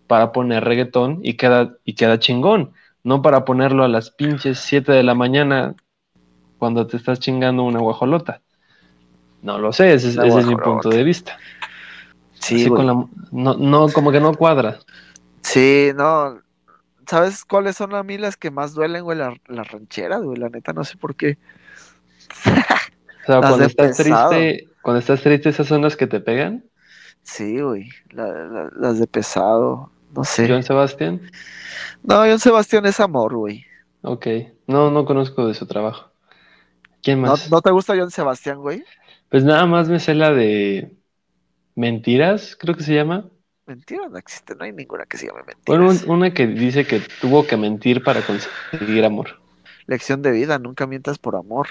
para poner reggaetón y queda, y queda chingón. No para ponerlo a las pinches 7 de la mañana cuando te estás chingando una guajolota. No lo sé, ese, es- Una ese es mi punto de vista. Sí, Así güey. con la, no, no, como que no cuadra. Sí, no. ¿Sabes cuáles son a mí las que más duelen, güey? La- Las rancheras, güey. La neta, no sé por qué. O sea, cuando estás pesado. triste, cuando estás triste, esas son las que te pegan. Sí, güey. La- la- las de pesado. No sé. Joan Sebastián. No, John Sebastián es amor, güey. Ok. No, no conozco de su trabajo. ¿Quién ¿No, más? ¿No te gusta John Sebastián, güey? Pues nada más me sé la de Mentiras, creo que se llama. Mentira, no existe. No hay ninguna que se llame mentiras. Bueno, un- una que dice que tuvo que mentir para conseguir amor. Lección de vida. Nunca mientas por amor.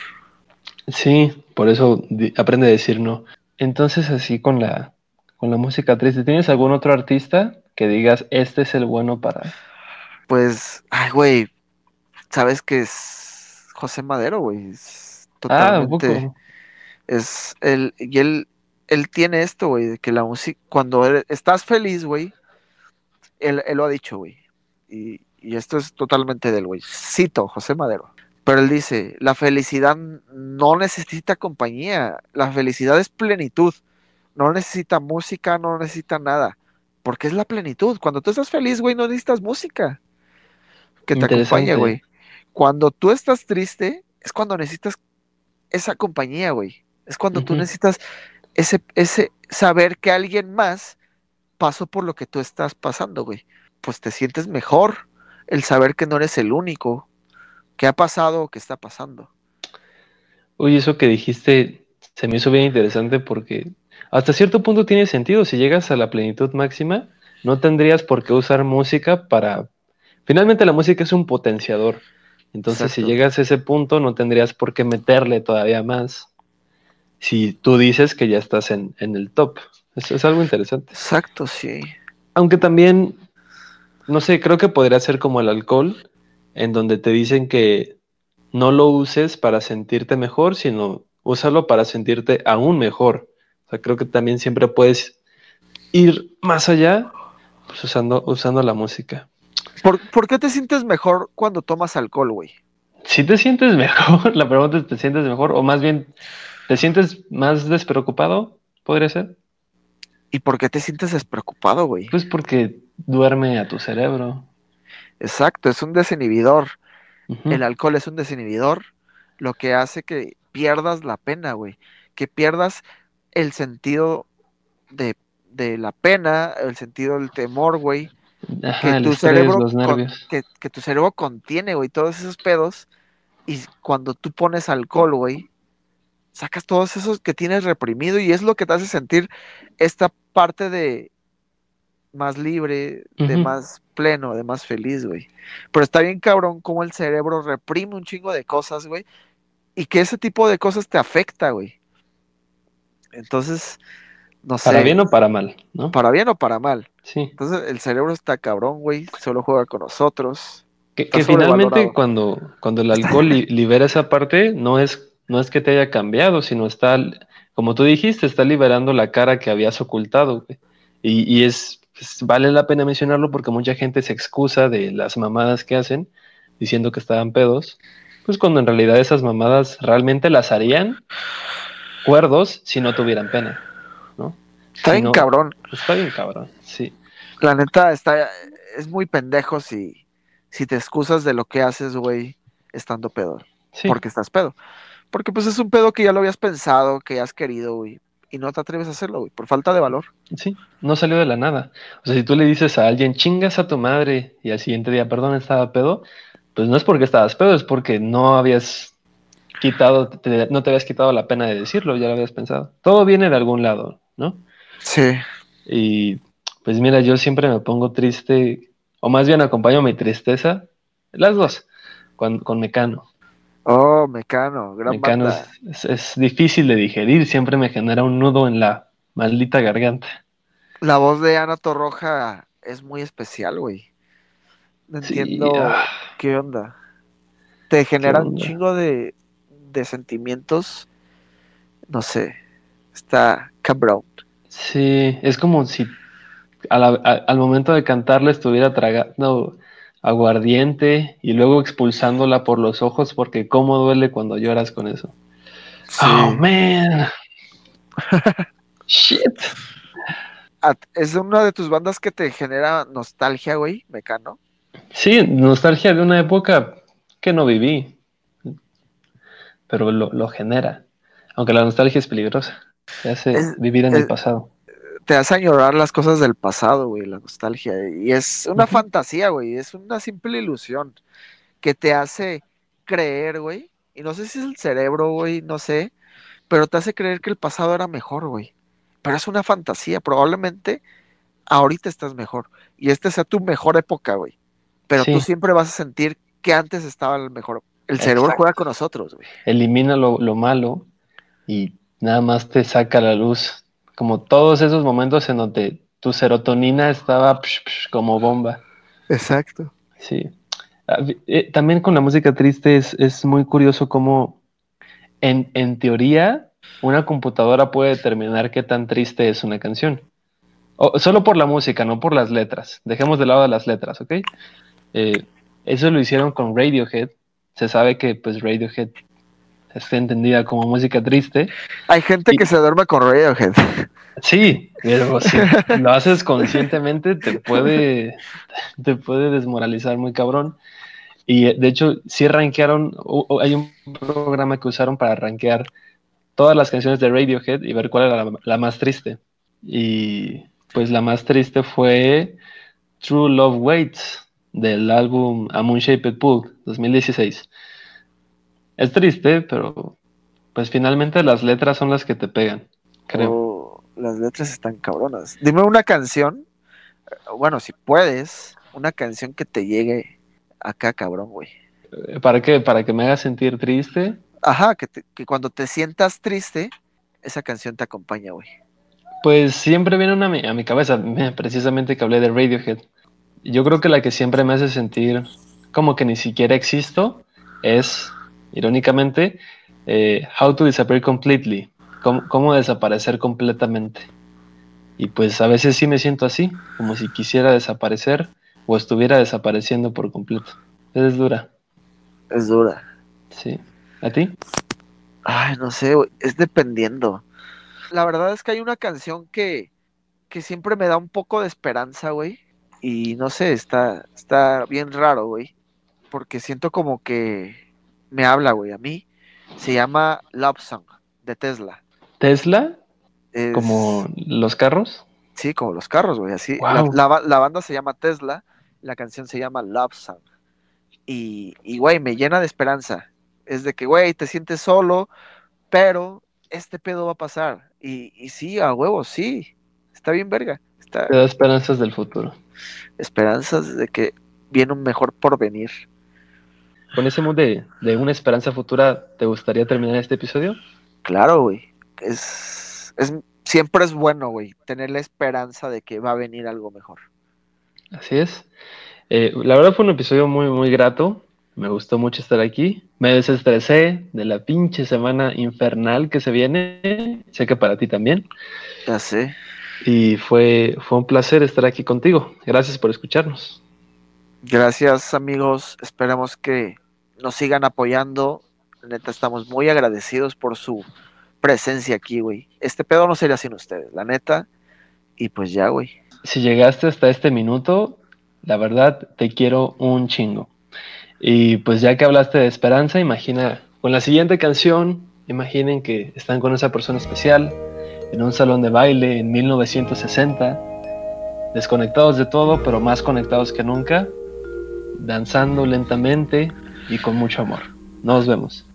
Sí, por eso aprende a decir no. Entonces, así con la, con la música triste, ¿tienes algún otro artista que digas, este es el bueno para... Pues, ay, güey. ¿Sabes que es José Madero, güey? Es Ah, un totalmente. poco. Es él, y él, él tiene esto, güey, de que la música, cuando estás feliz, güey, él, él lo ha dicho, güey, y, y esto es totalmente del güey, cito José Madero, pero él dice, la felicidad no necesita compañía, la felicidad es plenitud, no necesita música, no necesita nada, porque es la plenitud, cuando tú estás feliz, güey, no necesitas música que te acompañe, güey, cuando tú estás triste, es cuando necesitas esa compañía, güey. Es cuando tú necesitas ese, ese saber que alguien más pasó por lo que tú estás pasando, güey. Pues te sientes mejor el saber que no eres el único que ha pasado o que está pasando. Oye, eso que dijiste se me hizo bien interesante porque hasta cierto punto tiene sentido. Si llegas a la plenitud máxima, no tendrías por qué usar música para... Finalmente la música es un potenciador. Entonces, si llegas a ese punto, no tendrías por qué meterle todavía más. Si tú dices que ya estás en, en el top. Eso es algo interesante. Exacto, sí. Aunque también, no sé, creo que podría ser como el alcohol, en donde te dicen que no lo uses para sentirte mejor, sino úsalo para sentirte aún mejor. O sea, creo que también siempre puedes ir más allá pues, usando, usando la música. ¿Por, por qué te sientes mejor cuando tomas alcohol, güey? Si te sientes mejor, la pregunta es, ¿te sientes mejor? O más bien, ¿te sientes más despreocupado? ¿Podría ser? ¿Y por qué te sientes despreocupado, güey? Pues porque duerme a tu cerebro. Exacto, es un desinhibidor. El alcohol es un desinhibidor, lo que hace que pierdas la pena, güey. Que pierdas el sentido de, de la pena, el sentido del temor, güey. Ajá, Que tu estrés, cerebro con- que tu cerebro contiene, güey, todos esos pedos. Y cuando tú pones alcohol, güey, sacas todos esos que tienes reprimido y es lo que te hace sentir esta parte de más libre, de más pleno, de más feliz, güey. Pero está bien cabrón cómo el cerebro reprime un chingo de cosas, güey, y que ese tipo de cosas te afecta, güey. Entonces, no sé, Para bien o para mal, ¿no? para bien o para mal. Sí. Entonces, el cerebro está cabrón, güey, solo juega con nosotros. Que, finalmente cuando, cuando el alcohol li- libera esa parte, no es, no es que te haya cambiado, sino está, como tú dijiste, está liberando la cara que habías ocultado. güey. Y, y es, pues, vale la pena mencionarlo porque mucha gente se excusa de las mamadas que hacen, diciendo que estaban pedos, pues cuando en realidad esas mamadas realmente las harían cuerdos si no tuvieran pena, ¿no? Está Si bien no- cabrón. Está bien cabrón, sí. La neta, está, es muy pendejo si, si te excusas de lo que haces, güey, estando pedo. sí. Porque estás pedo. Porque pues es un pedo que ya lo habías pensado, que has querido, güey. Y no te atreves a hacerlo, güey, por falta de valor. Sí, no salió de la nada. O sea, si tú le dices a alguien, chingas a tu madre, y al siguiente día, perdón, estaba pedo, pues no es porque estabas pedo, es porque no habías quitado, te- no te habías quitado la pena de decirlo, ya lo habías pensado. Todo viene de algún lado, ¿no? Sí. Y pues mira, yo siempre me pongo triste, o más bien acompaño mi tristeza, las dos, con, con Mecano. Oh, Mecano, gran Mecano banda. es, es- es difícil de digerir, siempre me genera un nudo en la maldita garganta. La voz de Ana Torroja es muy especial, güey. No Sí, entiendo ah. qué onda. Te genera un chingo de, de sentimientos. No sé. Está cabrón. Sí, es como si al momento de cantarla estuviera tragando aguardiente y luego expulsándola por los ojos porque cómo duele cuando lloras con eso. Sí. Oh, man. Shit. Es una de tus bandas que te genera nostalgia, güey, Mecano. Sí, nostalgia de una época que no viví, pero lo, lo genera. Aunque la nostalgia es peligrosa, te hace Es- vivir en es- el pasado. Te hace añorar las cosas del pasado, güey, la nostalgia. Y es una fantasía, güey. Es una simple ilusión que te hace creer, güey. Y no sé si es el cerebro, güey, no sé. Pero te hace creer que el pasado era mejor, güey. Pero es una fantasía. Probablemente ahorita estás mejor. Y esta sea tu mejor época, güey. Pero Sí. tú siempre vas a sentir que antes estaba el mejor. El cerebro Exacto. juega con nosotros, güey. Elimina lo, lo malo y nada más te saca la luz. Como todos esos momentos en donde tu serotonina estaba psh, psh, como bomba. Exacto. Sí. Ah, eh, También con la música triste es, es muy curioso cómo en, en teoría una computadora puede determinar qué tan triste es una canción. O- solo por la música, no por las letras. Dejemos de lado las letras, ¿ok? Eh, eso lo hicieron con Radiohead. Se sabe que pues Radiohead está entendida como música triste. Hay gente Y- que se duerme con Radiohead. Sí, pero si lo haces conscientemente te puede, te puede desmoralizar muy cabrón. Y de hecho, sí rankearon, hay un programa que usaron para rankear todas las canciones de Radiohead y ver cuál era la, la más triste. Y pues la más triste fue True Love Waits del álbum A Moon Shaped Pool 2016. Es triste, pero pues finalmente las letras son las que te pegan, creo. Oh, las letras están cabronas. Dime una canción, eh, bueno, si puedes, una canción que te llegue acá, cabrón, güey. ¿Para qué? Para que me haga sentir triste. Ajá, que, te- que cuando te sientas triste, esa canción te acompaña, güey. Pues siempre viene una a mi, a mi cabeza, me- precisamente que hablé de Radiohead. Yo creo que la que siempre me hace sentir como que ni siquiera existo es, irónicamente, eh, How to Disappear Completely. Cómo, cómo desaparecer completamente. Y pues a veces sí me siento así, como si quisiera desaparecer o estuviera desapareciendo por completo. Es dura, Es dura. sí. ¿A ti? Ay, no sé, es dependiendo. La verdad es que hay una canción que, que siempre me da un poco de esperanza, güey. Y no sé, está, está bien raro, güey. Porque siento como que me habla, güey, a mí. Se llama Love Song de Tesla. ¿Tesla? Es- ¿Como los carros? Sí, como los carros, güey, así. La, Wow. la ba- la banda se llama Tesla, la canción se llama Love Song. Y, y, güey, me llena de esperanza. Es de que, güey, te sientes solo, pero este pedo va a pasar. Y, y sí, a huevo, sí. Está bien, verga. Está Te da esperanzas del futuro. esperanzas de que viene un mejor porvenir. Con ese mood de, de una esperanza futura, ¿te gustaría terminar este episodio? Claro, güey. Es, es, siempre es bueno, güey, tener la esperanza de que va a venir algo mejor. Así es. Eh, la verdad fue un episodio muy, muy grato. Me gustó mucho estar aquí. Me desestresé de la pinche semana infernal que se viene. Sé que para ti también. Ya sé. Y fue, fue un placer estar aquí contigo. Gracias por escucharnos. Gracias, amigos. Esperamos que nos sigan apoyando. Neta, estamos muy agradecidos por su presencia aquí, güey. Este pedo no sería sin ustedes, la neta. Y pues ya, güey. Si llegaste hasta este minuto, la verdad te quiero un chingo. Y pues ya que hablaste de esperanza, imagina Con la siguiente canción, imaginen que están con esa persona especial en un salón de baile en 1960, desconectados de todo, pero más conectados que nunca, danzando lentamente y con mucho amor. Nos vemos.